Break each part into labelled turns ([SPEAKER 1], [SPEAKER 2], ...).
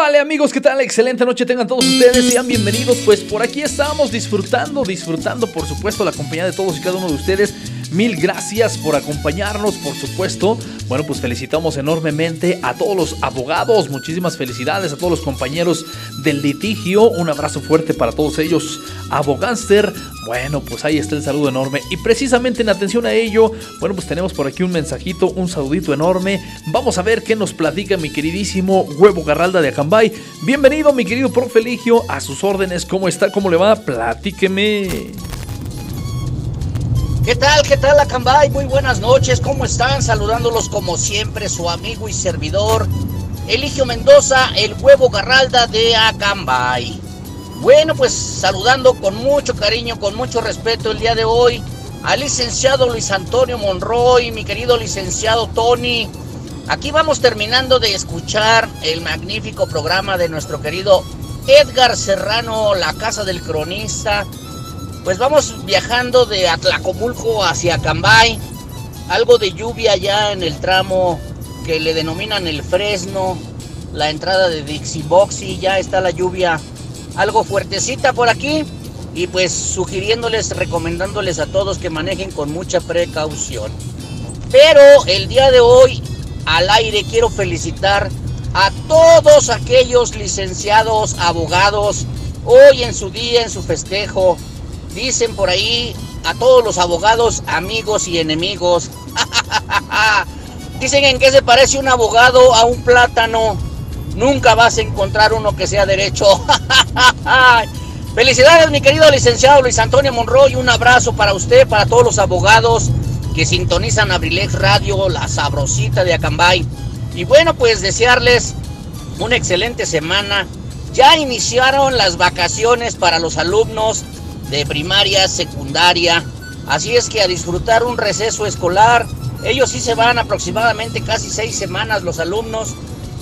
[SPEAKER 1] Salvale amigos, ¿qué tal? Excelente noche tengan todos ustedes, sean bienvenidos, pues por aquí estamos disfrutando, disfrutando por supuesto la compañía de todos y cada uno de ustedes. Mil gracias por acompañarnos, por supuesto. Bueno, pues felicitamos enormemente a todos los abogados, muchísimas felicidades a todos los compañeros del litigio, un abrazo fuerte para todos ellos. Abogánster, bueno, pues ahí está el saludo enorme. Y precisamente en atención a ello, bueno, pues tenemos por aquí un mensajito, un saludito enorme. Vamos a ver qué nos platica mi queridísimo Huevo Garralda de Acambay. Bienvenido, mi querido profe Eligio, a sus órdenes. ¿Cómo está? ¿Cómo le va? Platíqueme.
[SPEAKER 2] ¿Qué tal? ¿Qué tal, Acambay? Muy buenas noches, ¿cómo están? Saludándolos como siempre, su amigo y servidor, Eligio Mendoza, el huevo Garralda de Acambay. Bueno, pues saludando con mucho cariño, con mucho respeto el día de hoy al licenciado Luis Antonio Monroy, mi querido licenciado Tony. Aquí vamos terminando de escuchar el magnífico programa de nuestro querido Edgar Serrano, La Casa del Cronista. Pues vamos viajando de Atlacomulco hacia Cambay. Algo de lluvia ya en el tramo que le denominan el Fresno. La entrada de Dixie Boxy. Ya está la lluvia algo fuertecita por aquí. Y pues sugiriéndoles, recomendándoles a todos que manejen con mucha precaución. Pero el día de hoy al aire quiero felicitar a todos aquellos licenciados, abogados, hoy en su día, en su festejo. Dicen por ahí a todos los abogados, amigos y enemigos. Dicen en qué se parece un abogado a un plátano. Nunca vas a encontrar uno que sea derecho. Felicidades, mi querido licenciado Luis Antonio Monroy. Un abrazo para usted, para todos los abogados que sintonizan Abrilex Radio, la sabrosita de Acambay. Y bueno, pues desearles una excelente semana. Ya iniciaron las vacaciones para los alumnos de primaria, secundaria. Así es que a disfrutar un receso escolar. Ellos sí se van aproximadamente casi seis semanas los alumnos.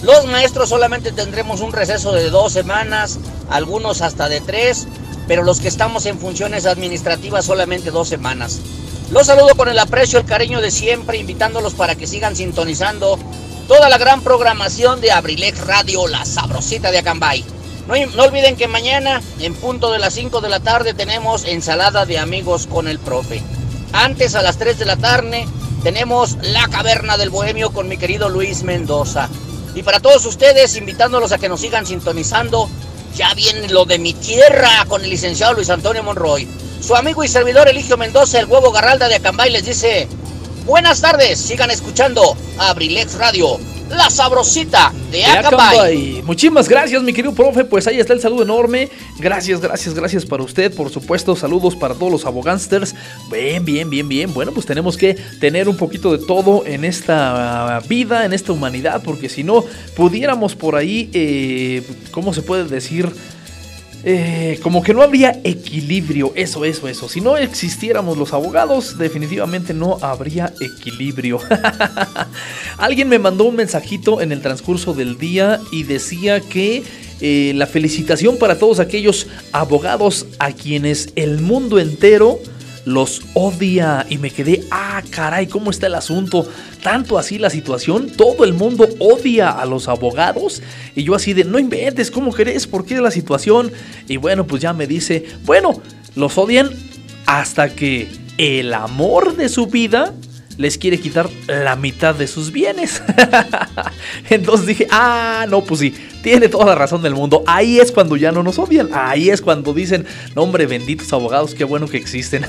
[SPEAKER 2] Los maestros solamente tendremos un receso de dos semanas, algunos hasta de tres, pero los que estamos en funciones administrativas solamente dos semanas. Los saludo con el aprecio, el cariño de siempre, invitándolos para que sigan sintonizando toda la gran programación de Abrilex Radio, la sabrosita de Acambay. No, olviden que mañana, en punto de las 5 de la tarde, tenemos ensalada de amigos con el profe. Antes, a las 3 de la tarde, tenemos La Caverna del Bohemio con mi querido Luis Mendoza. Y para todos ustedes, invitándolos a que nos sigan sintonizando, ya viene lo de mi tierra con el licenciado Luis Antonio Monroy. Su amigo y servidor Eligio Mendoza, el huevo Garralda de Acambay, les dice, buenas tardes, sigan escuchando Abrilex Radio, la sabrosita de Acambay.
[SPEAKER 1] Acambay. Muchísimas gracias, mi querido profe. Pues ahí está el saludo enorme. Gracias, gracias, gracias para usted. Por supuesto, saludos para todos los abogánsters. Bien, bien, bien, bien. Bueno, pues tenemos que tener un poquito de todo en esta vida, en esta humanidad, porque si no, pudiéramos por ahí, eh, ¿cómo se puede decir? Eh, como que no habría equilibrio, eso, eso, eso. Si no existiéramos los abogados, definitivamente no habría equilibrio. Alguien me mandó un mensajito en el transcurso del día y decía que eh, la felicitación para todos aquellos abogados a quienes el mundo entero los odia y me quedé, ah, caray, ¿cómo está el asunto? Tanto así la situación, todo el mundo odia a los abogados y yo así de, no inventes, ¿cómo crees? ¿Por qué es la situación? Y bueno, pues ya me dice, bueno, los odian hasta que el amor de su vida les quiere quitar la mitad de sus bienes. Entonces dije, ah, no, pues sí, tiene toda la razón del mundo. Ahí es cuando ya no nos odian. Ahí es cuando dicen, no hombre, benditos abogados, qué bueno que existen.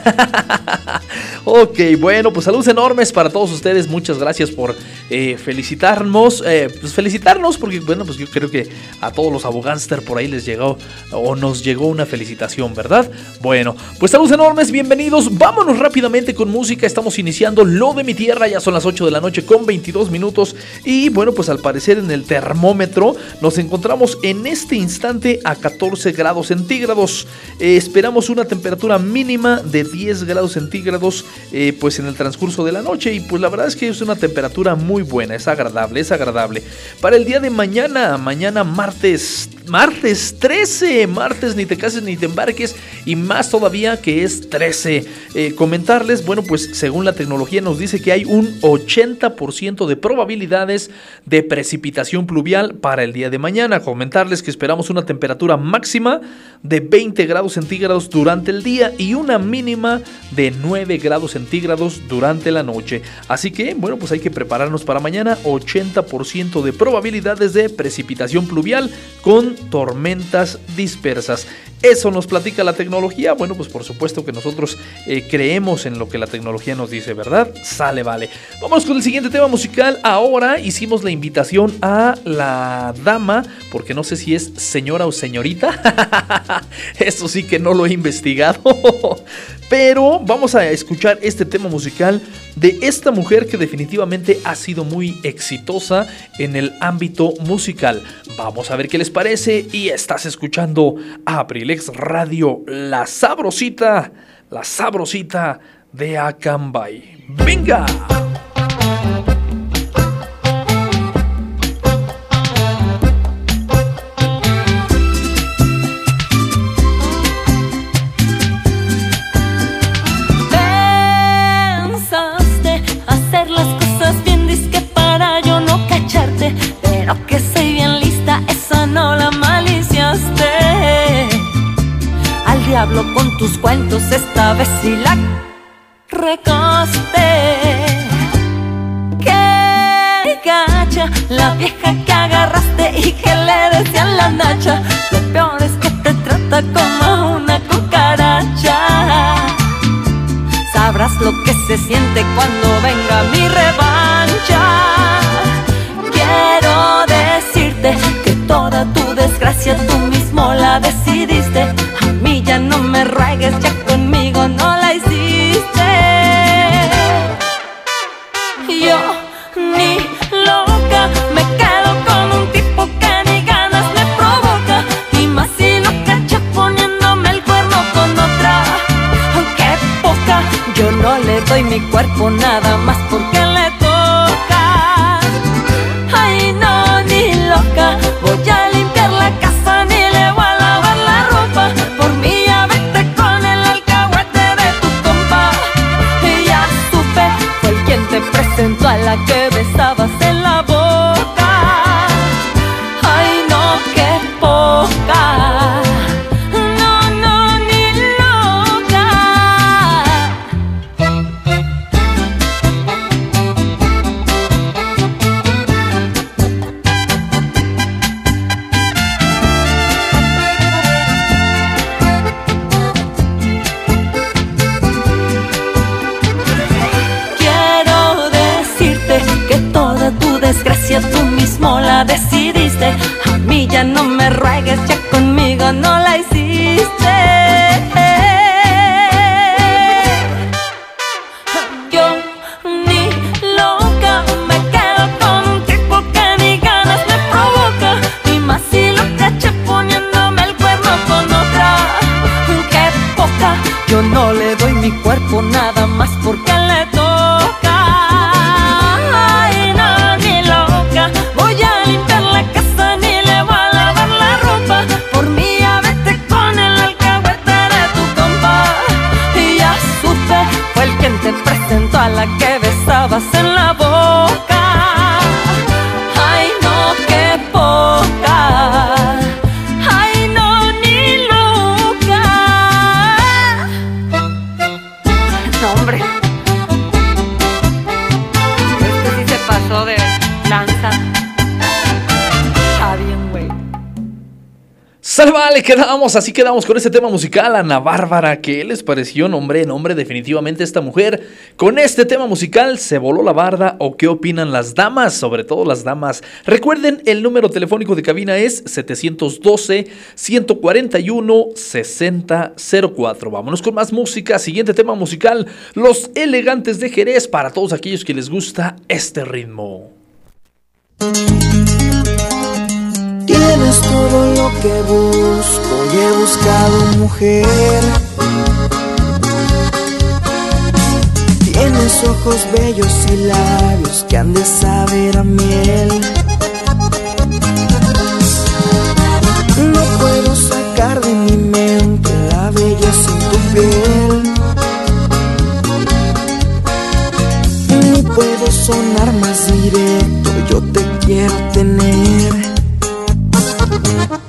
[SPEAKER 1] ok, bueno, pues saludos enormes para todos ustedes. Muchas gracias por eh, felicitarnos. Eh, pues felicitarnos porque, bueno, pues yo creo que a todos los abogánster por ahí les llegó o nos llegó una felicitación, ¿verdad? Bueno, pues saludos enormes, bienvenidos. Vámonos rápidamente con música. Estamos iniciando lo de mi tierra. Ya son las 8 de la noche con 22 minutos. Y bueno, pues al parecer en el termómetro nos encontramos en este instante a 14 grados centígrados. Eh, esperamos una temperatura mínima de 10 grados centígrados eh, pues en el transcurso de la noche y pues la verdad es que es una temperatura muy buena, es agradable, es agradable. Para el día de mañana, mañana martes, martes 13, martes ni te cases ni te embarques y más todavía que es 13. Eh, comentarles, bueno pues según la tecnología nos dice que hay un 80% de probabilidades de precipitación pluvial para el día de mañana. Comentarles que esperamos una temperatura máxima de 20 grados centígrados durante el día y una mínima de 9 grados centígrados durante la noche. Así que, bueno, pues hay que prepararnos para mañana. 80% de probabilidades de precipitación pluvial con tormentas dispersas. Eso nos platica la tecnología. Bueno, pues por supuesto que nosotros eh, creemos en lo que la tecnología nos dice, ¿verdad? Sale, vale. Vamos con el siguiente tema musical. Ahora hicimos la invitación a la dama, porque no sé si es señora o señorita. Eso sí que no lo he investigado. Pero vamos a escuchar este tema musical de esta mujer que definitivamente ha sido muy exitosa en el ámbito musical. Vamos a ver qué les parece y estás escuchando Abrilex Radio, la sabrosita, la sabrosita de Acambay. ¡Venga!
[SPEAKER 3] Pero que soy bien lista, esa no la maliciaste. Al diablo con tus cuentos, esta vez sí la recaste. Qué gacha, la vieja que agarraste y que le decían la nacha. Lo peor es que te trata como una cucaracha. Sabrás lo que se siente cuando venga mi revancha. Tu desgracia tú mismo la decidiste. A mí ya no me ruegues, ya conmigo no la hiciste. Yo ni loca me quedo con un tipo que ni ganas me provoca. Y más si lo cacha poniéndome el cuerno con otra. Aunque poca, yo no le doy mi cuerpo nada más
[SPEAKER 1] Quedamos, así quedamos con este tema musical, Ana Bárbara. ¿Qué les pareció? Nombre, nombre, definitivamente esta mujer. Con este tema musical, ¿se voló la barda o qué opinan las damas? Sobre todo las damas. Recuerden, el número telefónico de cabina es 712-141-6004. Vámonos con más música. Siguiente tema musical, Los Elegantes de Jerez, para todos aquellos que les gusta este ritmo.
[SPEAKER 4] Tienes todo lo que busco y he buscado mujer. Tienes ojos bellos y labios que han de saber a miel. No puedo sacar de mi mente la belleza en tu piel. Ni puedo sonar más directo, yo te quiero tener. Mía,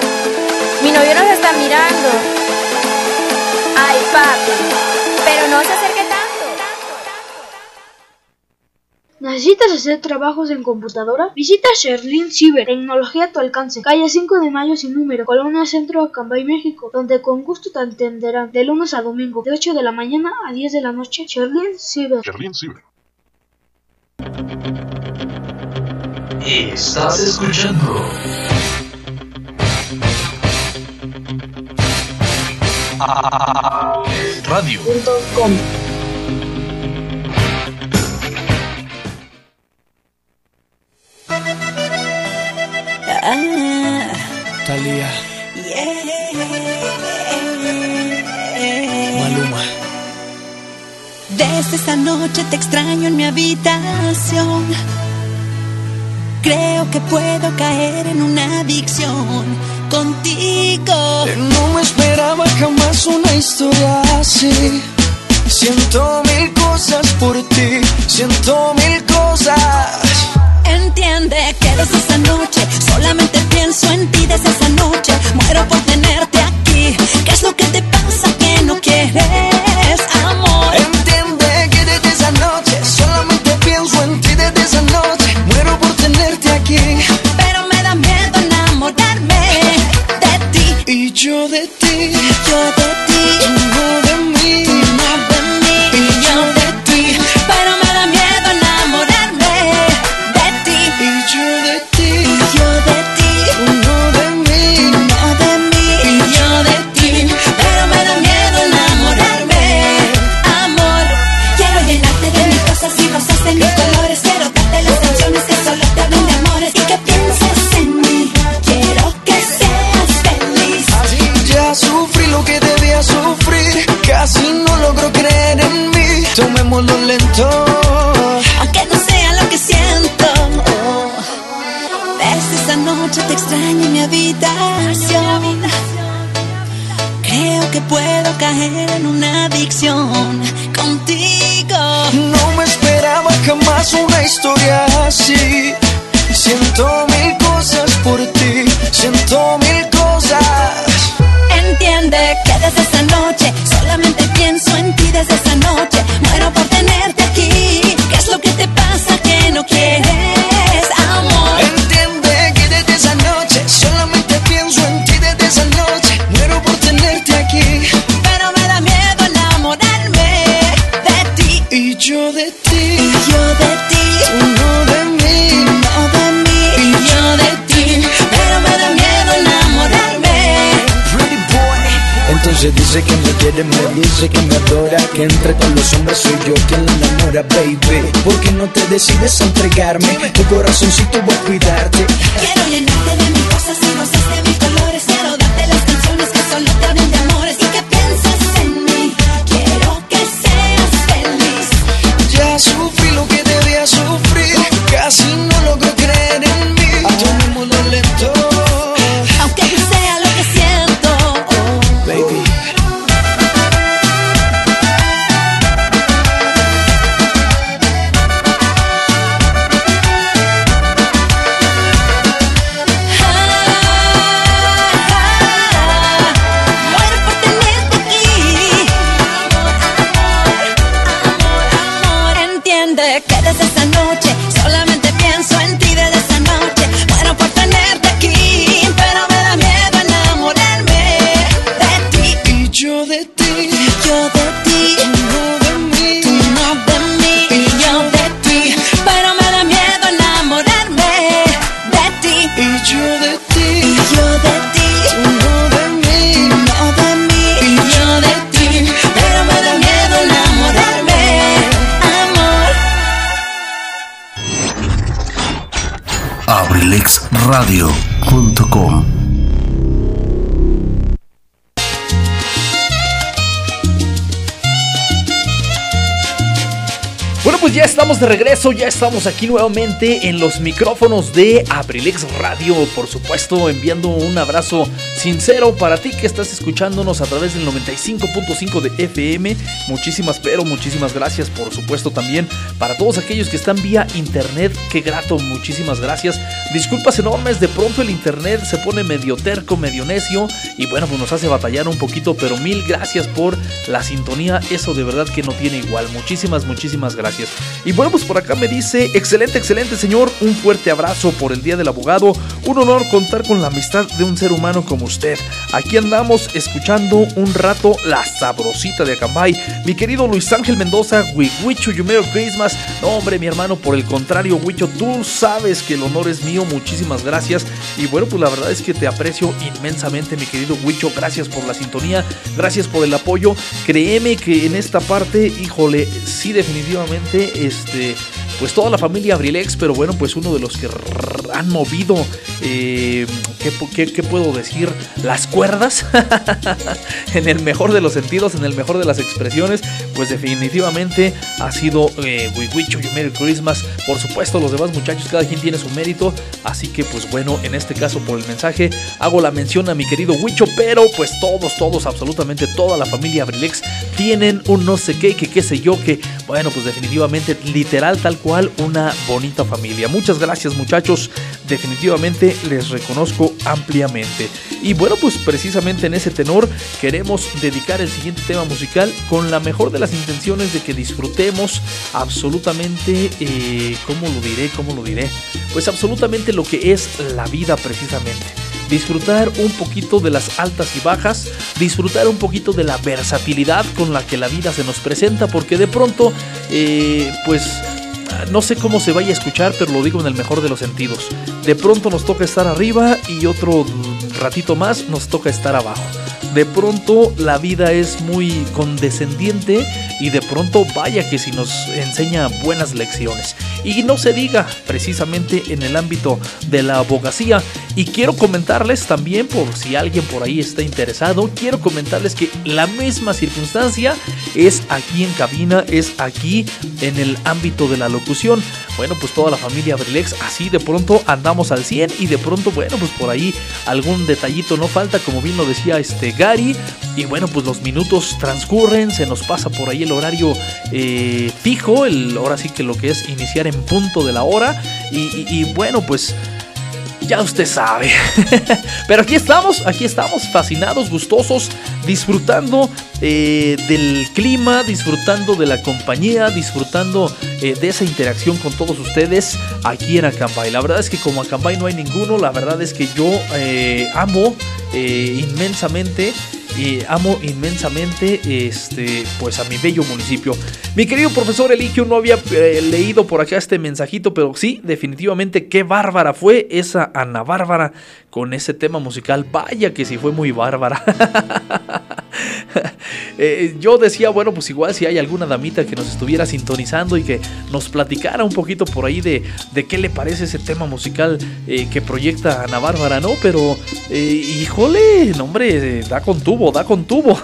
[SPEAKER 5] Mi novio nos está mirando. Ay, papi. Pero no se acerque tanto.
[SPEAKER 6] ¿Necesitas hacer trabajos en computadora? Visita Sherlin Cyber, tecnología a tu alcance, calle 5 de mayo sin número, Colonia Centro, Acambay, México, donde con gusto te atenderán de lunes a domingo, de 8 de la mañana a 10 de la noche. Sherlin Cyber.
[SPEAKER 7] Estás escuchando. Radio.
[SPEAKER 4] Talía. Maluma.
[SPEAKER 8] Desde esa noche te extraño en mi habitación. Creo que puedo caer en una adicción contigo.
[SPEAKER 4] No me esperaba jamás una historia así. Siento mil cosas por ti, siento mil cosas.
[SPEAKER 8] Entiende que desde esa noche solamente pienso en ti desde esa noche. Muero por
[SPEAKER 4] historia así. Siento
[SPEAKER 9] Entonces dice que me quiere, me dice que me adora Que entre todos los hombres soy yo quien la enamora, baby ¿Por qué no te decides a entregarme? Tu corazoncito voy a cuidarte
[SPEAKER 8] Quiero llenarte de mis cosas y rosas de mis colores. De
[SPEAKER 1] regreso, ya estamos aquí nuevamente en los micrófonos de Abrilex Radio, por supuesto, enviando un abrazo sincero para ti que estás escuchándonos a través del 95.5 de FM. Muchísimas, pero muchísimas gracias, por supuesto, también para todos aquellos que están vía internet. Qué grato, muchísimas gracias. Disculpas enormes, de pronto el internet se pone medio terco, medio necio y bueno, pues nos hace batallar un poquito, pero mil gracias por la sintonía, eso de verdad que no tiene igual. Muchísimas, muchísimas gracias. Y bueno, pues por acá me dice, excelente, excelente señor, un fuerte abrazo por el Día del Abogado, un honor contar con la amistad de un ser humano como usted. Aquí andamos escuchando un rato la sabrosita de Acambay. Mi querido Luis Ángel Mendoza, wish you Merry Christmas. No, hombre, mi hermano, por el contrario, Wicho, tú sabes que el honor es mío, muchísimas gracias. Y bueno, pues la verdad es que te aprecio inmensamente, mi querido Wicho. Gracias por la sintonía, gracias por el apoyo. Créeme que en esta parte, híjole, sí, definitivamente, este, pues toda la familia Abrilex, pero bueno, pues uno de los que han movido, eh, ¿qué, qué, qué puedo decir? Las cuerdas, en el mejor de los sentidos, en el mejor de las expresiones, pues definitivamente ha sido eh, We Wish You Merry Christmas. Por supuesto, los demás muchachos, cada quien tiene su mérito, así que pues bueno, en este caso por el mensaje hago la mención a mi querido Wicho, pero pues todos, todos, absolutamente toda la familia Abrilex tienen un no sé qué, que qué sé yo, que bueno, pues definitivamente literal tal cual una bonita familia. Muchas gracias muchachos, definitivamente les reconozco ampliamente. Y bueno, pues precisamente en ese tenor queremos dedicar el siguiente tema musical con la mejor de las intenciones de que disfrutemos absolutamente, eh, ¿cómo lo diré? ¿Cómo lo diré? Pues absolutamente lo que es la vida precisamente disfrutar un poquito de las altas y bajas, disfrutar un poquito de la versatilidad con la que la vida se nos presenta, porque de pronto, eh, pues no sé cómo se vaya a escuchar, pero lo digo en el mejor de los sentidos. De pronto nos toca estar arriba y otro ratito más nos toca estar abajo. De pronto la vida es muy condescendiente y de pronto vaya que si nos enseña buenas lecciones. Y no se diga precisamente en el ámbito de la abogacía. Y quiero comentarles también, por si alguien por ahí está interesado, quiero comentarles que la misma circunstancia es aquí en cabina, es aquí en el ámbito de la locución. Bueno, pues toda la familia Brilex así de pronto andamos al 100 y de pronto, bueno, pues por ahí algún detallito no falta, como bien lo decía este Gary. Y bueno, pues los minutos transcurren, se nos pasa por ahí el horario eh, fijo, el, ahora sí que lo que es iniciar en punto de la hora. y, y bueno, pues ya usted sabe. Pero aquí estamos, aquí estamos, fascinados, gustosos, disfrutando eh, del clima, disfrutando de la compañía, disfrutando eh, de esa interacción con todos ustedes aquí en Acambay. La verdad es que como Acambay no hay ninguno, la verdad es que yo eh, amo inmensamente y amo inmensamente este, pues a mi bello municipio. Mi querido profesor Eligio no había eh, leído por acá este mensajito, pero sí, definitivamente qué bárbara fue esa Ana Bárbara con ese tema musical. Vaya que sí fue muy bárbara. Eh, yo decía, bueno, pues igual si hay alguna damita que nos estuviera sintonizando y que nos platicara un poquito por ahí de, de qué le parece ese tema musical eh, que proyecta Ana Bárbara, ¿no? Pero, híjole, no, hombre, da con tubo, da con tubo.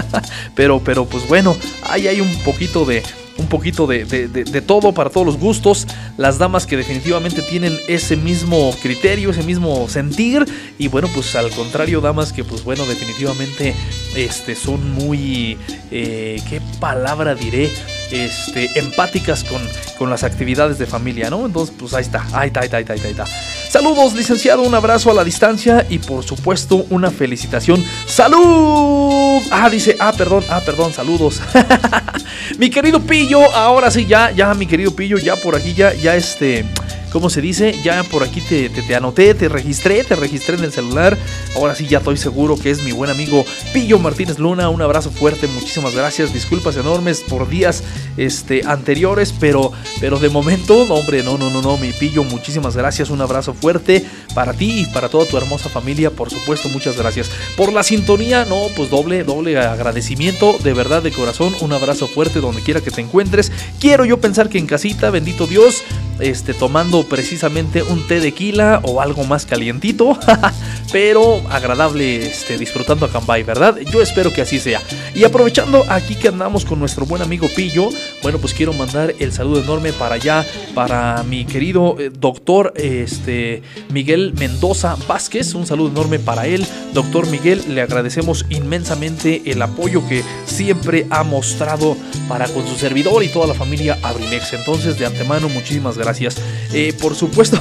[SPEAKER 1] pero, pero, pues bueno, ahí hay un poquito de, un poquito de, todo para todos los gustos. Las damas que definitivamente tienen ese mismo criterio, ese mismo sentir. Y bueno, pues al contrario, damas que pues bueno, definitivamente este, son muy... Eh, ¿Qué palabra diré? Este, empáticas con, con las actividades de familia, ¿no? Entonces, pues ahí está, ahí está, ahí está, ahí está, ahí está. Saludos, licenciado, un abrazo a la distancia y por supuesto una felicitación. ¡Salud! Ah, dice, ah, perdón, ah, perdón, saludos. mi querido Pillo, ahora sí, ya, ya, mi querido Pillo, ya por aquí, ya, ya este ¿cómo se dice? Ya por aquí te, te, anoté, te registré, te registré en el celular. Ahora sí ya estoy seguro que es mi buen amigo Pillo Martínez Luna. Un abrazo fuerte, muchísimas gracias. Disculpas enormes por días este, anteriores, pero, pero de momento, hombre, no, no, no, no, mi Pillo, muchísimas gracias. Un abrazo fuerte para ti y para toda tu hermosa familia, por supuesto, muchas gracias. Por la sintonía, no, pues doble, doble agradecimiento, de verdad, de corazón. Un abrazo fuerte donde quiera que te encuentres. Quiero yo pensar que en casita, bendito Dios, este, tomando precisamente un té de quila o algo más calientito, pero agradable, este, disfrutando a Cambay, ¿verdad? Yo espero que así sea. Y aprovechando aquí que andamos con nuestro buen amigo Pillo, bueno, pues quiero mandar el saludo enorme para allá, para mi querido eh, doctor este, Miguel Mendoza Vázquez, un saludo enorme para él. Doctor Miguel, le agradecemos inmensamente el apoyo que siempre ha mostrado para con su servidor y toda la familia Abrilex. Entonces, de antemano, muchísimas gracias. Eh, por supuesto.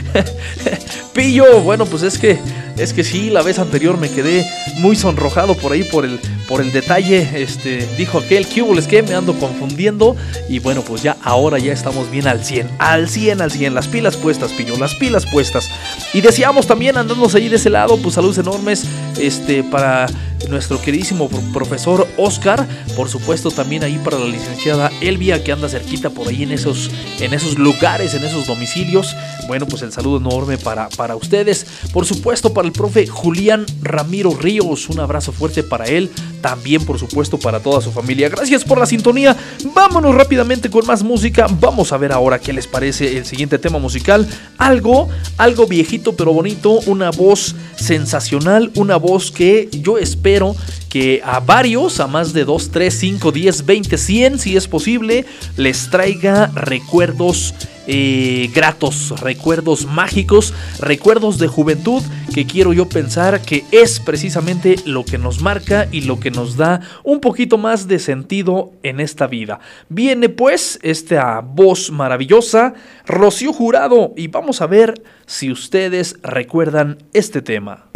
[SPEAKER 1] Pillo, bueno, pues es que es que sí, la vez anterior me quedé muy sonrojado por ahí por el por el detalle, este dijo aquel que es que me ando confundiendo y bueno, pues ya ahora ya estamos bien al 100, al 100, al 100, las pilas puestas, Pillo, las pilas puestas. Y decíamos también andándonos ahí de ese lado, pues saludos enormes este para nuestro queridísimo profesor Oscar, por supuesto también ahí para la licenciada Elvia que anda cerquita por ahí en esos, en esos lugares, en esos domicilios. Bueno, pues el saludo enorme para, para ustedes. Por supuesto para el profe Julián Ramiro Ríos, un abrazo fuerte para él. También por supuesto para toda su familia. Gracias por la sintonía. Vámonos rápidamente con más música. Vamos a ver ahora qué les parece el siguiente tema musical. Algo, algo viejito pero bonito, una voz sensacional, una voz que yo espero que a varios, a más de 2, 3, 5, 10, 20, 100, si es posible, les traiga recuerdos eh, gratos, recuerdos mágicos, recuerdos de juventud que quiero yo pensar que es precisamente lo que nos marca y lo que nos da un poquito más de sentido en esta vida. Viene pues esta voz maravillosa, Rocío Jurado, y vamos a ver si ustedes recuerdan este tema.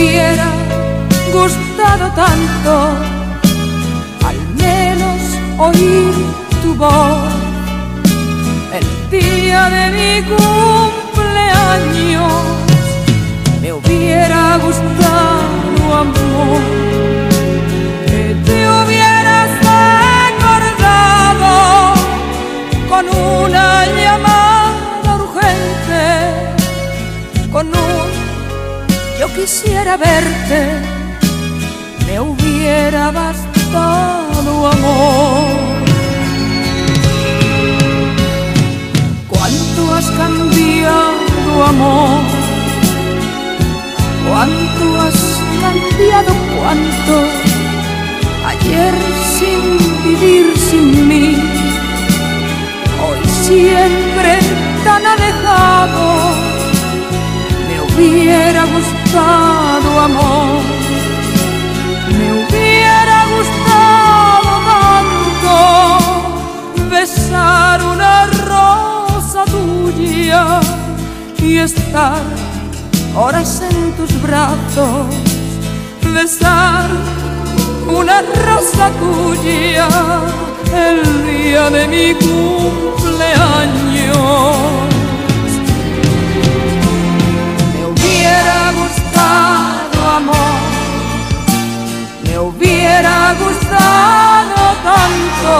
[SPEAKER 10] Hubiera gustado tanto, al menos oír tu voz el día de mi cumpleaños. Me hubiera gustado amor, que te hubieras acordado con una llamada urgente, con un yo quisiera verte, me hubiera bastado amor. Cuánto has cambiado amor, cuánto has cambiado, cuánto ayer sin vivir sin mí hoy siempre tan alejado. Hubiera gustado amor, me hubiera gustado tanto besar una rosa tuya y estar horas en tus brazos, besar una rosa tuya el día de mi cumpleaños. Me hubiera gustado tanto,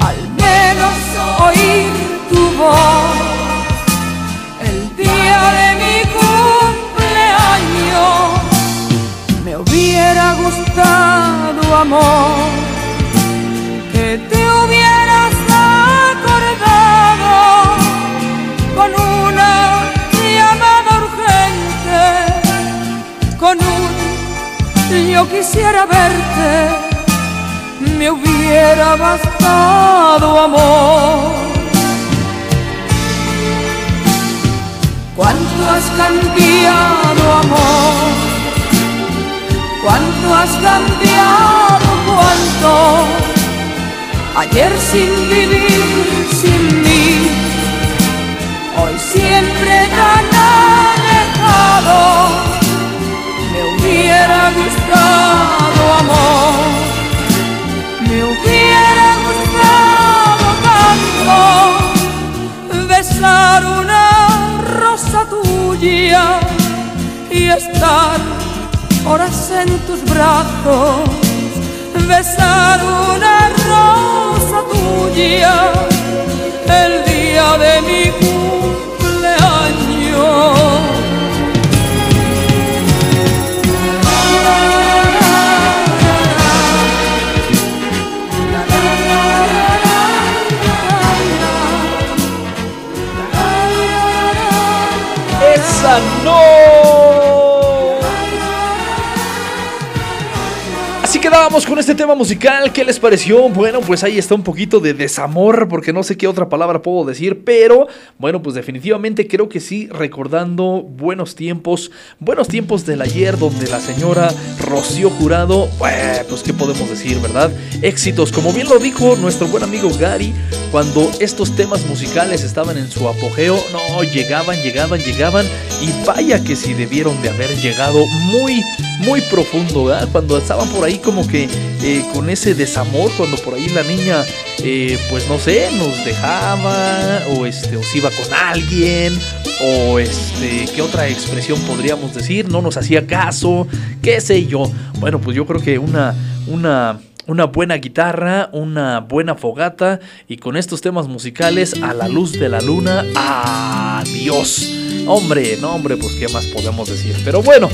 [SPEAKER 10] al menos oír tu voz el día de mi cumpleaños. Me hubiera gustado amor yo quisiera verte, me hubiera bastado amor. Cuánto has cambiado amor, cuánto has cambiado, cuánto. Ayer sin vivir sin mí, hoy siempre tan alejado, hubiera gustado amor, me hubiera gustado tanto besar una rosa tuya y estar horas en tus brazos. Besar una rosa tuya
[SPEAKER 1] Con este tema musical. ¿Qué les pareció? Bueno, pues ahí está un poquito de desamor, porque no sé qué otra palabra puedo decir, pero bueno, pues definitivamente creo que sí, recordando buenos tiempos, buenos tiempos del ayer, donde la señora Rocío Jurado, bueno, pues qué podemos decir, ¿verdad? Éxitos, como bien lo dijo nuestro buen amigo Gary, cuando estos temas musicales estaban en su apogeo, no, llegaban, llegaban, llegaban, y vaya que sí debieron de haber llegado muy, muy profundo, ¿verdad? Cuando estaban por ahí como que eh, con ese desamor, cuando por ahí la niña, eh, pues no sé, nos dejaba, o este, o se iba con alguien, o este, ¿qué otra expresión podríamos decir? No nos hacía caso, qué sé yo. Bueno, pues yo creo que una, una una buena guitarra, una buena fogata y con estos temas musicales a la luz de la luna. Adiós. Hombre, no hombre, pues qué más podemos decir. Pero bueno,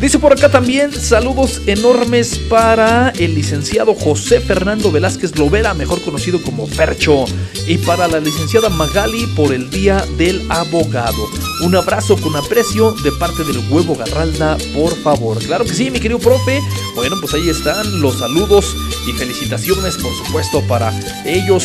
[SPEAKER 1] dice por acá también saludos enormes para el licenciado José Fernando Velázquez Lovera, mejor conocido como Fercho, y para la licenciada Magali por el Día del Abogado. Un abrazo con aprecio de parte del huevo Garralda, por favor. Claro que sí, mi querido profe. Bueno, pues ahí están los saludos y felicitaciones, por supuesto, para ellos.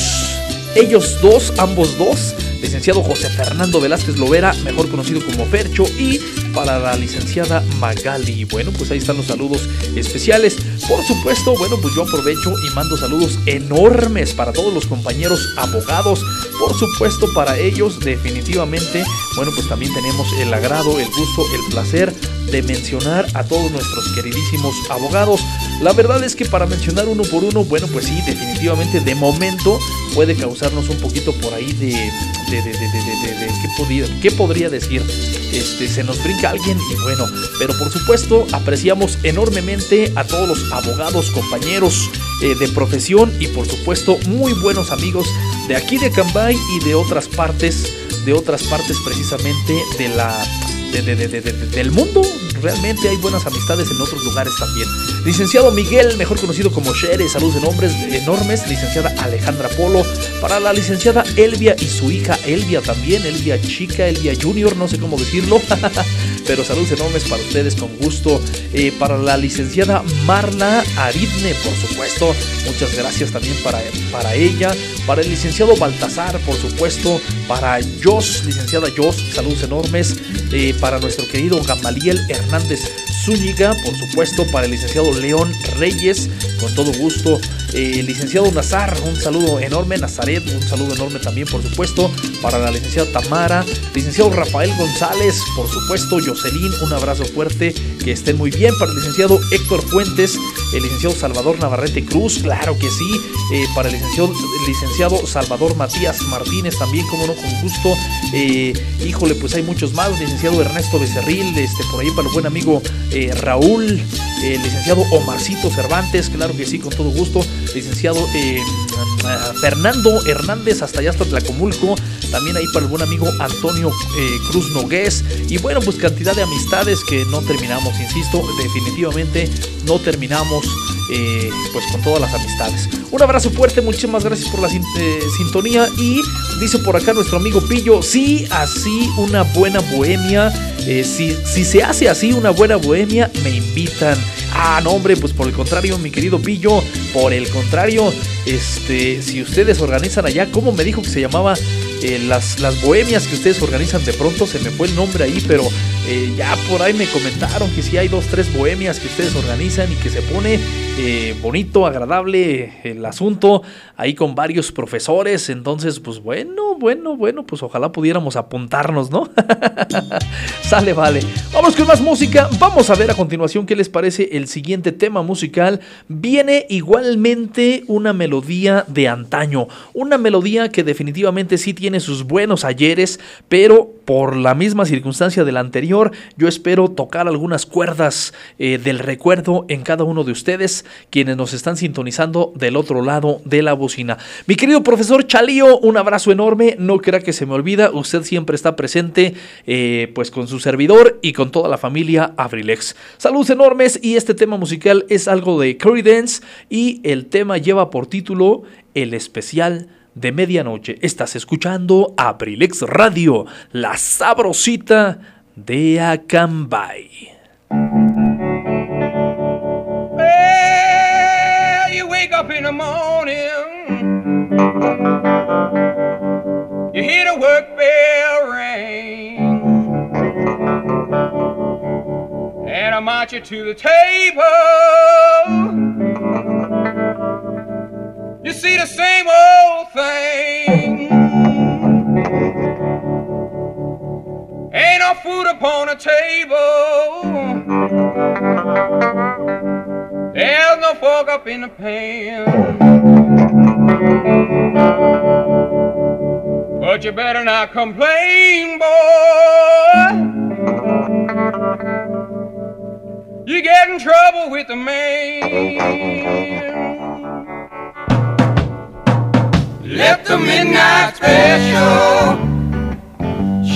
[SPEAKER 1] Ellos dos, ambos dos, licenciado José Fernando Velázquez Lovera, mejor conocido como Fercho, y para la licenciada Magali. Bueno, pues ahí están los saludos especiales. Por supuesto, bueno, pues yo aprovecho y mando saludos enormes para todos los compañeros abogados. Por supuesto, para ellos definitivamente, bueno, pues también tenemos el agrado, el gusto, el placer de mencionar a todos nuestros queridísimos abogados. La verdad es que para mencionar uno por uno, bueno, pues sí, definitivamente de momento puede causarnos un poquito por ahí de, de, de, de, ¿qué, podría, qué podría decir? Este, se nos brinca alguien y bueno, pero por supuesto apreciamos enormemente a todos los abogados, compañeros eh, de profesión y por supuesto muy buenos amigos de aquí de Cambay y de otras partes, de otras partes precisamente de la de- de- de- de- de- del mundo. Realmente hay buenas amistades en otros lugares también. Licenciado Miguel, mejor conocido como Shere, saludos enormes, enormes. Licenciada Alejandra Polo, para la licenciada Elvia y su hija Elvia también, Elvia chica, Elvia junior, no sé cómo decirlo. Pero saludos enormes para ustedes, con gusto. Eh, para la licenciada Marla Aridne, por supuesto. Muchas gracias también para, para ella. Para el licenciado Baltasar, por supuesto. Para Jos, licenciada Jos, saludos enormes. Eh, para nuestro querido Gamaliel Hernández Zúñiga, por supuesto. Para el licenciado León Reyes, con todo gusto. Eh, licenciado Nazar, un saludo enorme. Nazaret, un saludo enorme también, por supuesto. Para la licenciada Tamara. Licenciado Rafael González, por supuesto. Jocelyn, un abrazo fuerte. Que estén muy bien. Para el licenciado Héctor Fuentes. El licenciado Salvador Navarrete Cruz, claro que sí. Eh, para el licenciado, licenciado Salvador Matías Martínez, también, como no, con gusto. Eh, híjole, pues hay muchos más. Licenciado Ernesto Becerril, este, por ahí para el buen amigo eh, Raúl. eh, licenciado Omarcito Cervantes, claro que sí, con todo gusto. Licenciado eh, ah, Fernando Hernández, hasta allá hasta Tlacomulco. También ahí para el buen amigo Antonio eh, Cruz Nogués. Y bueno, pues cantidad de amistades que no terminamos, insisto, definitivamente no terminamos eh, pues con todas las amistades. Un abrazo fuerte, muchísimas gracias por la sin- eh, sintonía. Y dice por acá nuestro amigo Pillo, sí, así una buena bohemia. eh, si, si se hace así una buena bohemia, me invitan. Ah, no, hombre, pues por el contrario, mi querido Pillo, por el contrario, este, si ustedes organizan allá, ¿cómo me dijo que se llamaba? Eh, las, las bohemias que ustedes organizan de pronto, se me fue el nombre ahí, pero eh, ya por ahí me comentaron que si hay dos, tres bohemias que ustedes organizan y que se pone eh, bonito, agradable el asunto, ahí con varios profesores, entonces pues bueno, bueno, bueno, pues ojalá pudiéramos apuntarnos, ¿no? Sale, vale. Vamos con más música. Vamos a ver a continuación qué les parece el siguiente tema musical. Viene igualmente una melodía de antaño. Una melodía que definitivamente sí tiene sus buenos ayeres, pero por la misma circunstancia de la yo espero tocar algunas cuerdas eh, del recuerdo en cada uno de ustedes, quienes nos están sintonizando del otro lado de la bocina. Mi querido profesor Chalío, un abrazo enorme. No crea que se me olvida, usted siempre está presente, eh, pues con su servidor y con toda la familia Abrilex. Saludos enormes y este tema musical es algo de Creedence y el tema lleva por título El especial de medianoche. Estás escuchando Abrilex Radio, la sabrosita de Acambay.
[SPEAKER 11] Well, you wake up in the morning, you hear the work bell ring, and I march you to the table. You see the same old thing. Food upon a table. There's no fork up in the pan. But you better not complain, boy. You get in trouble with the man. Let the midnight special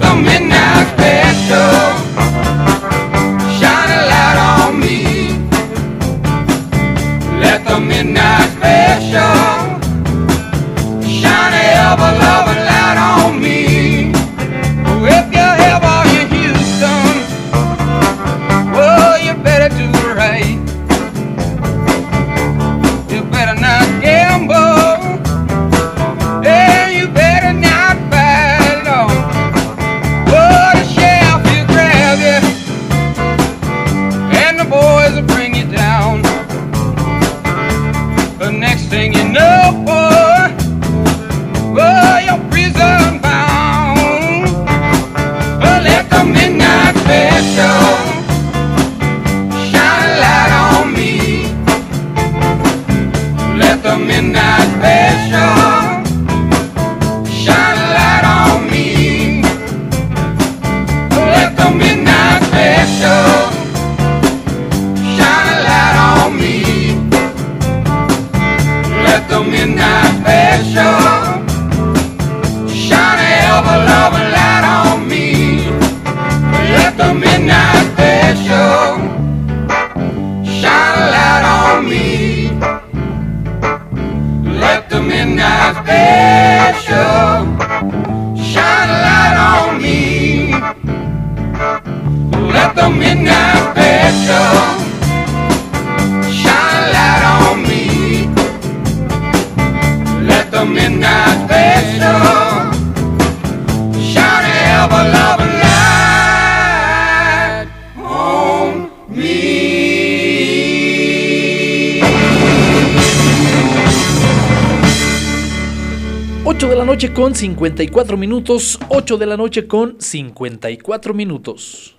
[SPEAKER 11] the
[SPEAKER 1] noche con 54 minutos. 8 de la noche con 54 minutos.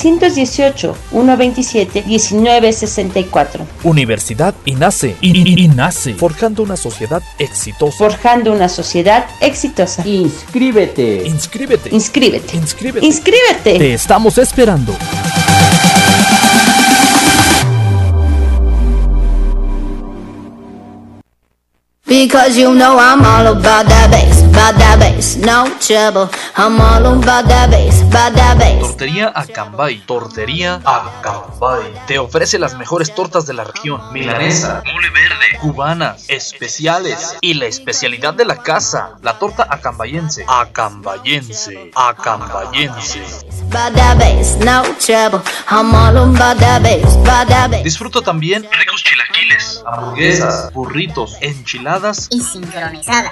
[SPEAKER 12] 127 1964.
[SPEAKER 1] Universidad INACE. INACE. Forjando una sociedad exitosa.
[SPEAKER 12] Forjando una sociedad exitosa.
[SPEAKER 13] Inscríbete.
[SPEAKER 1] Inscríbete.
[SPEAKER 12] Inscríbete.
[SPEAKER 1] Inscríbete.
[SPEAKER 12] Inscríbete.
[SPEAKER 1] Te estamos esperando.
[SPEAKER 14] Because you know I'm all about that bass. About that bass, no trouble. I'm all about that bass, about that bass.
[SPEAKER 7] Tortería Acambay. Tortería Acambay. Te ofrece las mejores tortas de la región. Milanesa, mole verde, cubanas, especiales y la especialidad de la casa, la torta acambayense. Acambayense, acambayense.
[SPEAKER 14] About that bass, no trouble. I'm all about that bass, about that bass.
[SPEAKER 7] Disfruta también ricos chilaquiles, hamburguesas, burritos, enchiladas
[SPEAKER 14] Y sincronizadas.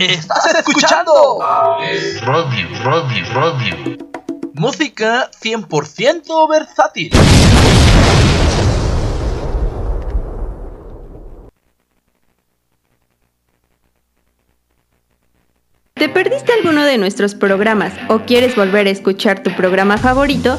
[SPEAKER 7] ¡Estás escuchando! Radio, radio, radio. Música 100% versátil.
[SPEAKER 15] ¿Te perdiste alguno de nuestros programas o quieres volver a escuchar tu programa favorito?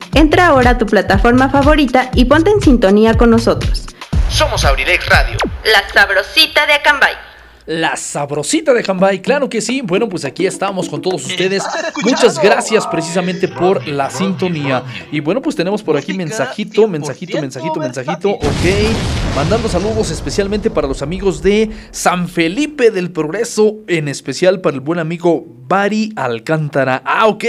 [SPEAKER 15] Entra ahora a tu plataforma favorita y ponte en sintonía con nosotros.
[SPEAKER 16] Somos Abrilex Radio.
[SPEAKER 15] La sabrosita de Acambay.
[SPEAKER 1] La sabrosita de Jambay, claro que sí. Bueno, pues aquí estamos con todos ustedes. Muchas gracias precisamente por la sintonía. Y bueno, pues tenemos por aquí mensajito, mensajito, mensajito, mensajito. Ok. Mandando saludos especialmente para los amigos de San Felipe del Progreso, en especial para el buen amigo Bari Alcántara. Ah, ok.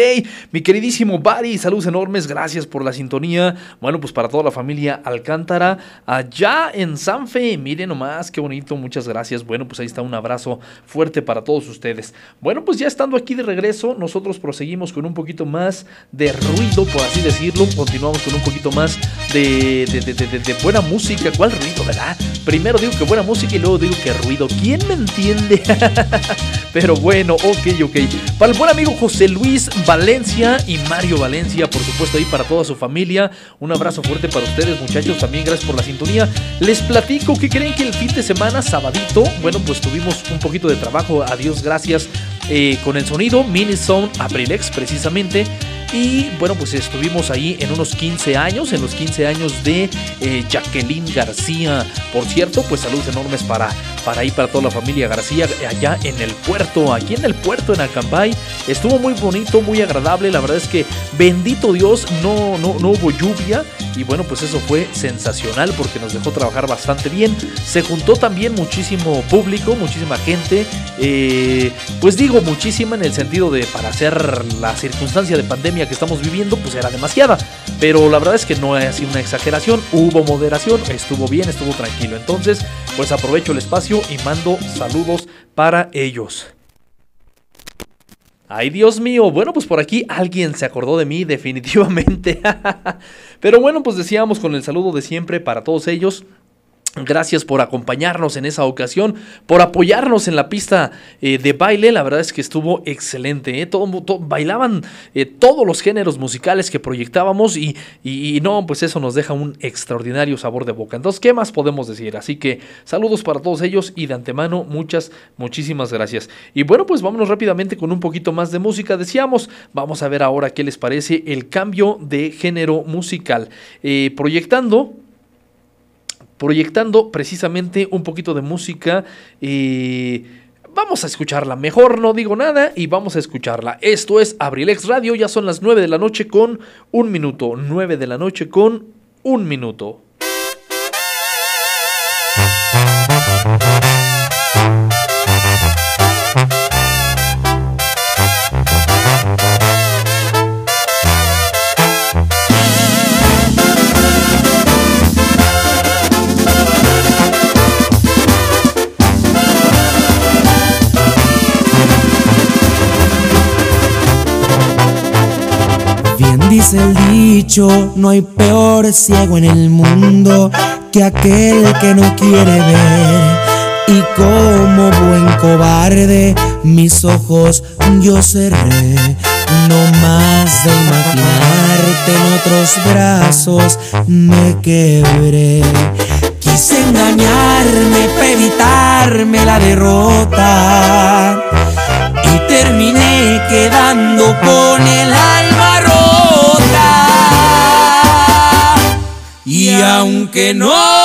[SPEAKER 1] Mi queridísimo Bari, saludos enormes. Gracias por la sintonía. Bueno, pues para toda la familia Alcántara, allá en Sanfe. Miren nomás, qué bonito. Muchas gracias. Bueno, pues ahí está un abrazo fuerte para todos ustedes. Bueno, pues ya estando aquí de regreso, nosotros proseguimos con un poquito más de ruido, por así decirlo. Continuamos con un poquito más de, de, de- buena música. ¿Cuál ruido, verdad? Primero digo que buena música y luego digo que ruido. ¿Quién me entiende? Pero bueno, ok, ok. Para el buen amigo José Luis Valencia y Mario Valencia, por supuesto, ahí para toda su familia. Un abrazo fuerte para ustedes, muchachos. También gracias por la sintonía. Les platico que creen que el fin de semana, sabadito, bueno, pues tuvimos un poquito de trabajo. Adiós, gracias. eh, con el sonido Mini Sound Aprilex, precisamente. Y bueno, pues estuvimos ahí en unos 15 años, en los 15 años de eh, Jacqueline García. Por cierto, pues saludos enormes para, para ahí, para toda la familia García, allá en el puerto, aquí en el puerto, en Acambay. Estuvo muy bonito, muy agradable. La verdad es que bendito Dios, no, no, no hubo lluvia. Y bueno, pues eso fue sensacional porque nos dejó trabajar bastante bien. Se juntó también muchísimo público, muchísima gente. eh, pues digo muchísima en el sentido de para hacer la circunstancia de pandemia que estamos viviendo, pues era demasiada. Pero la verdad es que no es así una exageración. Hubo moderación, estuvo bien, estuvo tranquilo. Entonces, pues aprovecho el espacio y mando saludos para ellos. Ay, Dios mío. Bueno, pues por aquí alguien se acordó de mí, definitivamente. Pero bueno, pues decíamos con el saludo de siempre para todos ellos. Gracias por acompañarnos en esa ocasión, por apoyarnos en la pista eh, de baile. La verdad es que estuvo excelente. ¿eh? Todo, to- bailaban eh, todos los géneros musicales que proyectábamos y, y- y no, pues eso nos deja un extraordinario sabor de boca. Entonces, ¿qué más podemos decir? Así que saludos para todos ellos y de antemano muchas, muchísimas gracias. Y bueno, pues vámonos rápidamente con un poquito más de música. Decíamos, vamos a ver ahora qué les parece el cambio de género musical. Proyectando proyectando precisamente un poquito de música. eh, vamos a escucharla. Mejor no digo nada y vamos a escucharla. Esto es Abrilex Radio. Ya son las 9 de la noche con un minuto. 9 de la noche con un minuto.
[SPEAKER 17] El dicho, no hay peor ciego en el mundo que aquel que no quiere ver. Y como buen cobarde, mis ojos yo cerré. No más de imaginarte en otros brazos me quebré. Quise engañarme para evitarme la derrota y terminé quedando con el alma aunque no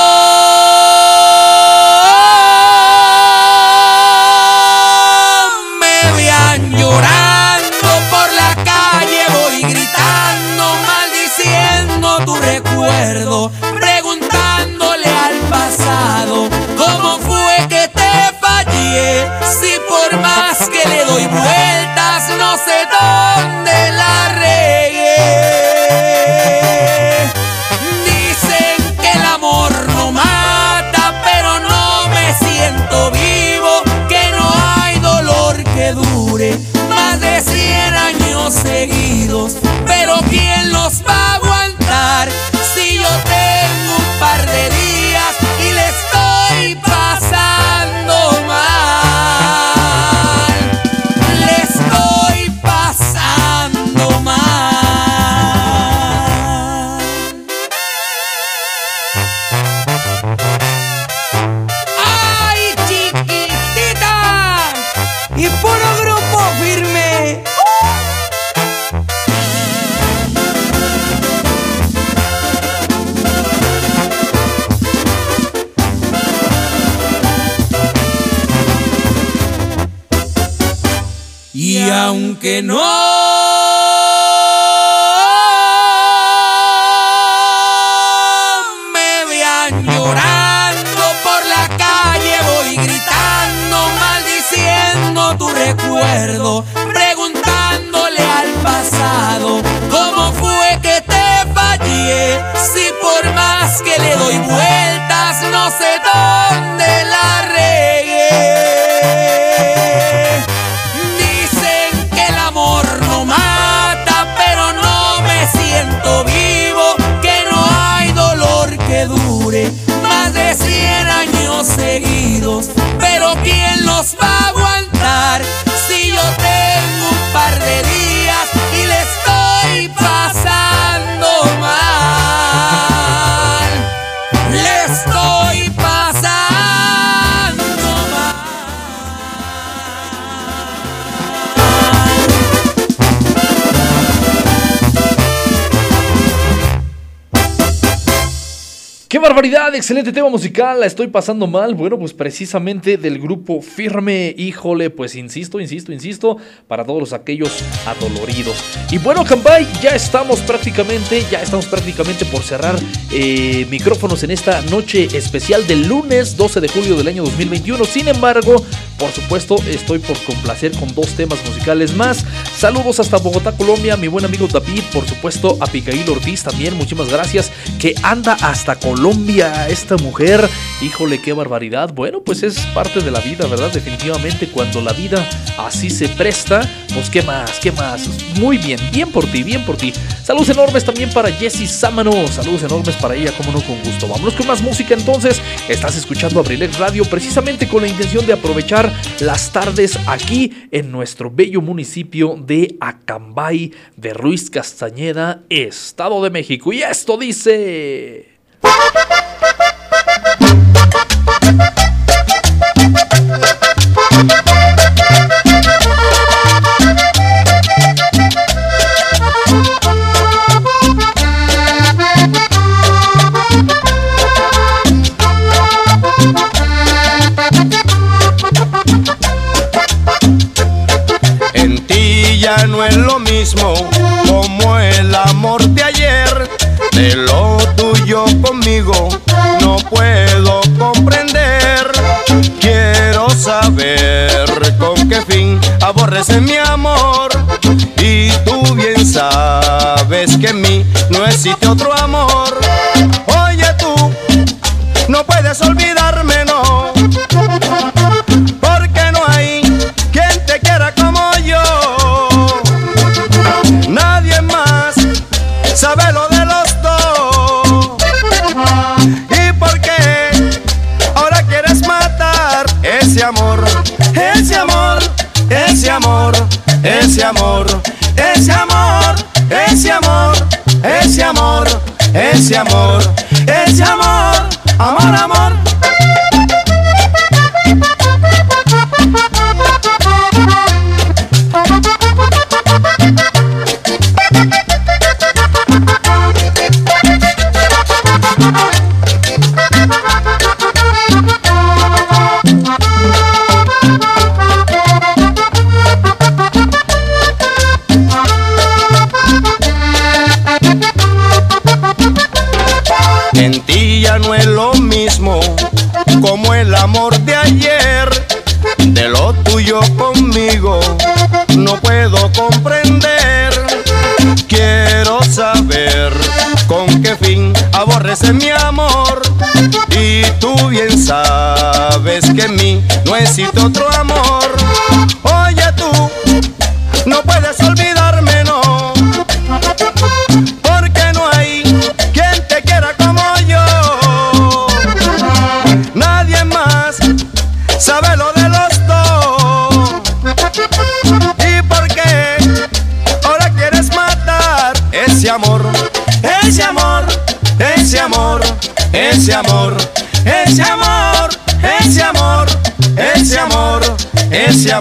[SPEAKER 17] que le doy vueltas, no dónde
[SPEAKER 1] barbaridad! Excelente tema musical, la estoy pasando mal. Bueno, pues precisamente del grupo Firme, híjole, pues insisto, insisto, insisto, para todos aquellos adoloridos. Y bueno, Campay, ya estamos prácticamente, ya estamos prácticamente por cerrar eh, micrófonos en esta noche especial del lunes 12 de julio del año 2021. Sin embargo, por supuesto, estoy por complacer con dos temas musicales más. Saludos hasta Bogotá, Colombia, mi buen amigo David, por supuesto, a Picail Ortiz también, muchísimas gracias, que anda hasta Colombia. Colombia, esta mujer. Híjole, qué barbaridad. Bueno, pues es parte de la vida, ¿verdad? Definitivamente cuando la vida así se presta, pues qué más, qué más. Muy bien, bien por ti, bien por ti. Saludos enormes también para Jessie Sámano. Saludos enormes para ella, como no, con gusto. Vámonos con más música entonces. Estás escuchando Abrilex Radio precisamente con la intención de aprovechar las tardes aquí en nuestro bello municipio de Acambay de Ruiz Castañeda, Estado de México. Y esto dice...
[SPEAKER 18] Ha ha ha! Aborreces mi amor. Y tú bien sabes que en mí no existe otro amor. Ese amor, tuyo conmigo no puedo comprender. Quiero saber con qué fin aborreces mi amor. Y tú bien sabes que en mí no existe otro amor. Ese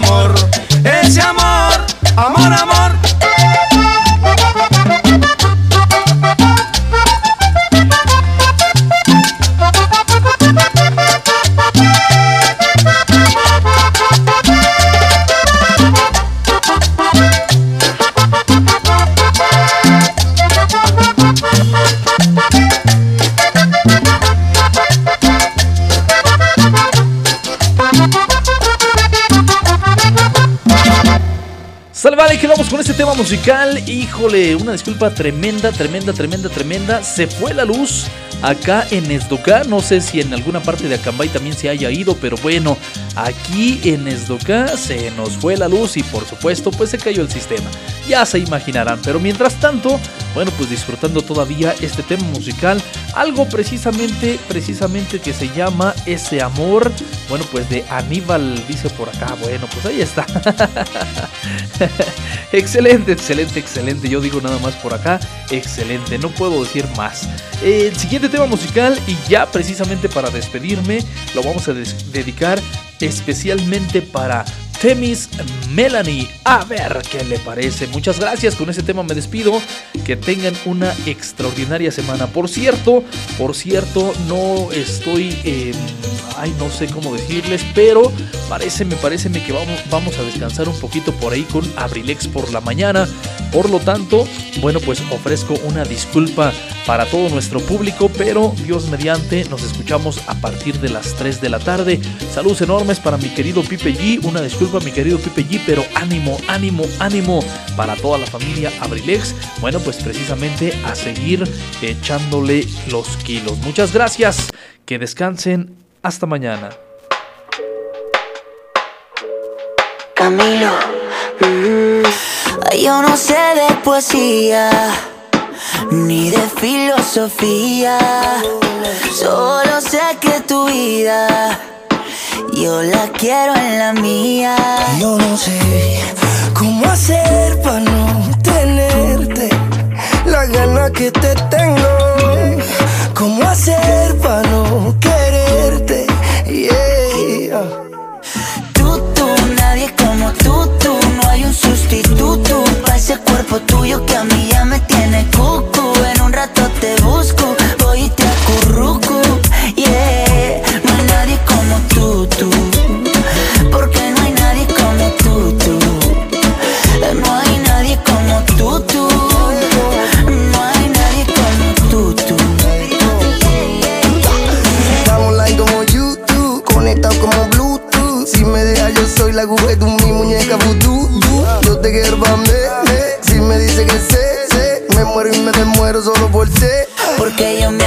[SPEAKER 1] musical. Híjole, una disculpa tremenda, tremenda, tremenda, tremenda. Se fue la luz acá en Esdoca. No sé si en alguna parte de Acambay también se haya ido, pero bueno, aquí en Esdoca se nos fue la luz y por supuesto, pues se cayó el sistema. Ya se imaginarán, pero mientras tanto, bueno, pues disfrutando todavía este tema musical, algo precisamente, precisamente que se llama Ese Amor. Bueno, pues de Aníbal dice por acá. Bueno, pues ahí está. excelente, excelente, excelente. Yo digo nada más por acá. Excelente, no puedo decir más. El siguiente tema musical y ya precisamente para despedirme lo vamos a dedicar especialmente para Temis Melanie. A ver qué le parece. Muchas gracias. Con ese tema me despido. Que tengan una extraordinaria semana. Por cierto, por cierto, no estoy. ay, no sé cómo decirles. Pero parece, me parece que vamos, vamos a descansar un poquito por ahí con Abrilex por la mañana. Por lo tanto, bueno, pues ofrezco una disculpa para todo nuestro público, pero Dios mediante nos escuchamos a partir de las 3 de la tarde. Saludos enormes para mi querido Pipe G, una disculpa mi querido Pipe G, pero ánimo, ánimo, ánimo para toda la familia Abrilex. Bueno, pues precisamente a seguir echándole los kilos. Muchas gracias, que descansen, hasta mañana.
[SPEAKER 8] Camilo, mm, yo no sé de poesía ni de filosofía, solo sé que tu vida yo la quiero en la mía.
[SPEAKER 4] Yo no sé cómo hacer para no tenerte la gana que te tengo. Cómo hacer para no quererte. Yeah.
[SPEAKER 8] Tú, tú, nadie como tú, tú, no hay un sustituto para ese cuerpo tuyo que a mí ya me tiene cucu. En un rato te busco, voy y te acurruco, yeah. Como tú, tú, porque no hay nadie como tú, tú. No hay nadie como tú, tú. No hay nadie como tú, tú.
[SPEAKER 4] Estamos online como YouTube, conectados como Bluetooth. Si me dejas, yo soy la de tu mi muñeca vudú. Yo te quiero pa' mí, Si me dice que sé, sé, me muero y me desmuero solo por ser.
[SPEAKER 8] Porque yo me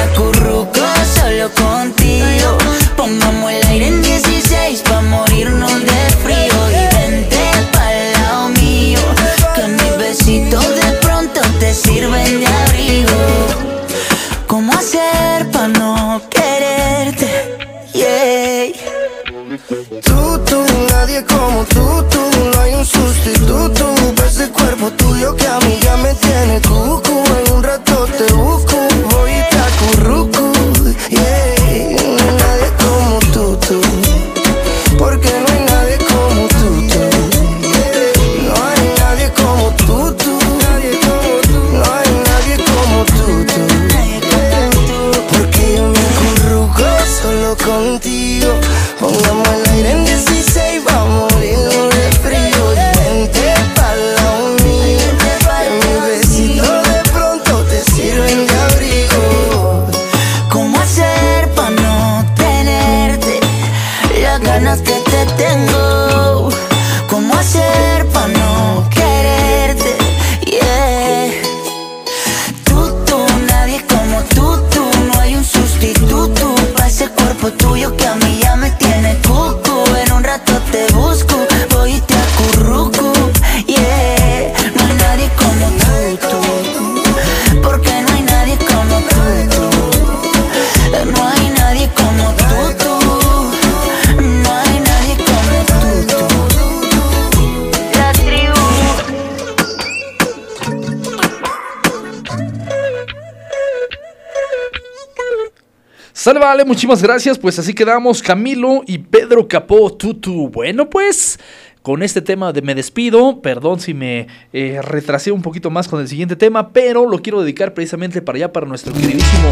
[SPEAKER 1] vale, muchísimas gracias. Pues así quedamos Camilo y Pedro Capó Tutu. Bueno, pues con este tema de me despido. Perdón si me eh, retrasé un poquito más con el siguiente tema, pero lo quiero dedicar precisamente para allá, para nuestro queridísimo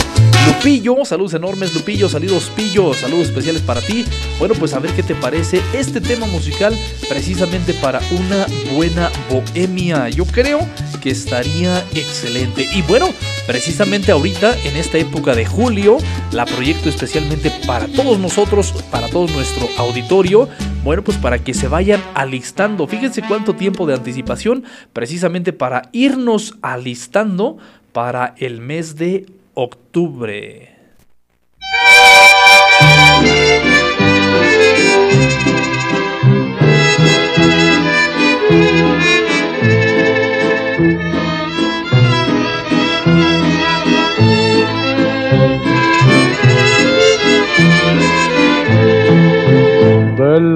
[SPEAKER 1] Lupillo. Saludos enormes, Lupillo. Saludos, Pillo. Saludos especiales para ti. Bueno, pues a ver qué te parece este tema musical precisamente para una buena bohemia. Yo creo que estaría excelente. Y bueno, precisamente ahorita, en esta época de julio, la proyecto especialmente para todos nosotros, para todo nuestro auditorio. Bueno, pues para que se vayan alistando. Fíjense cuánto tiempo de anticipación precisamente para irnos alistando para el mes de octubre.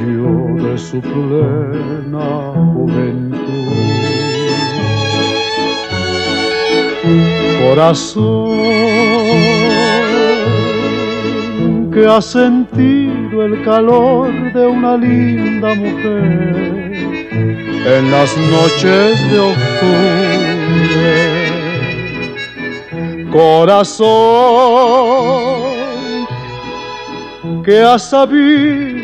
[SPEAKER 19] de su plena juventud. Corazón que ha sentido el calor de una linda mujer en las noches de octubre. Corazón que ha sabido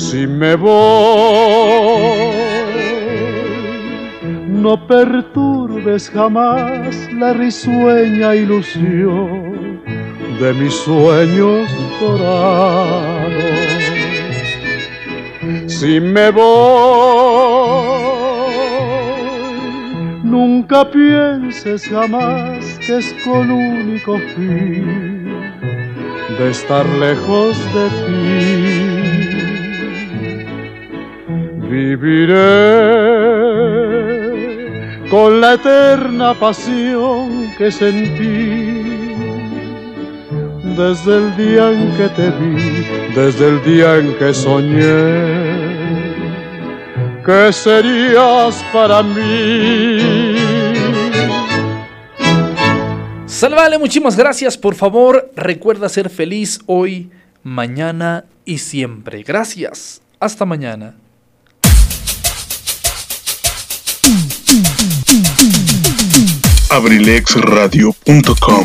[SPEAKER 19] Si me voy, no perturbes jamás la risueña ilusión de mis sueños dorados. Si me voy, nunca pienses jamás que es con único fin de estar lejos de ti. Viviré con la eterna pasión que sentí desde el día en que te vi, desde el día en que soñé que serías para mí.
[SPEAKER 1] Salvale, muchísimas gracias. Por favor, recuerda ser feliz hoy, mañana y siempre. Gracias. Hasta mañana.
[SPEAKER 20] abrilexradio.com.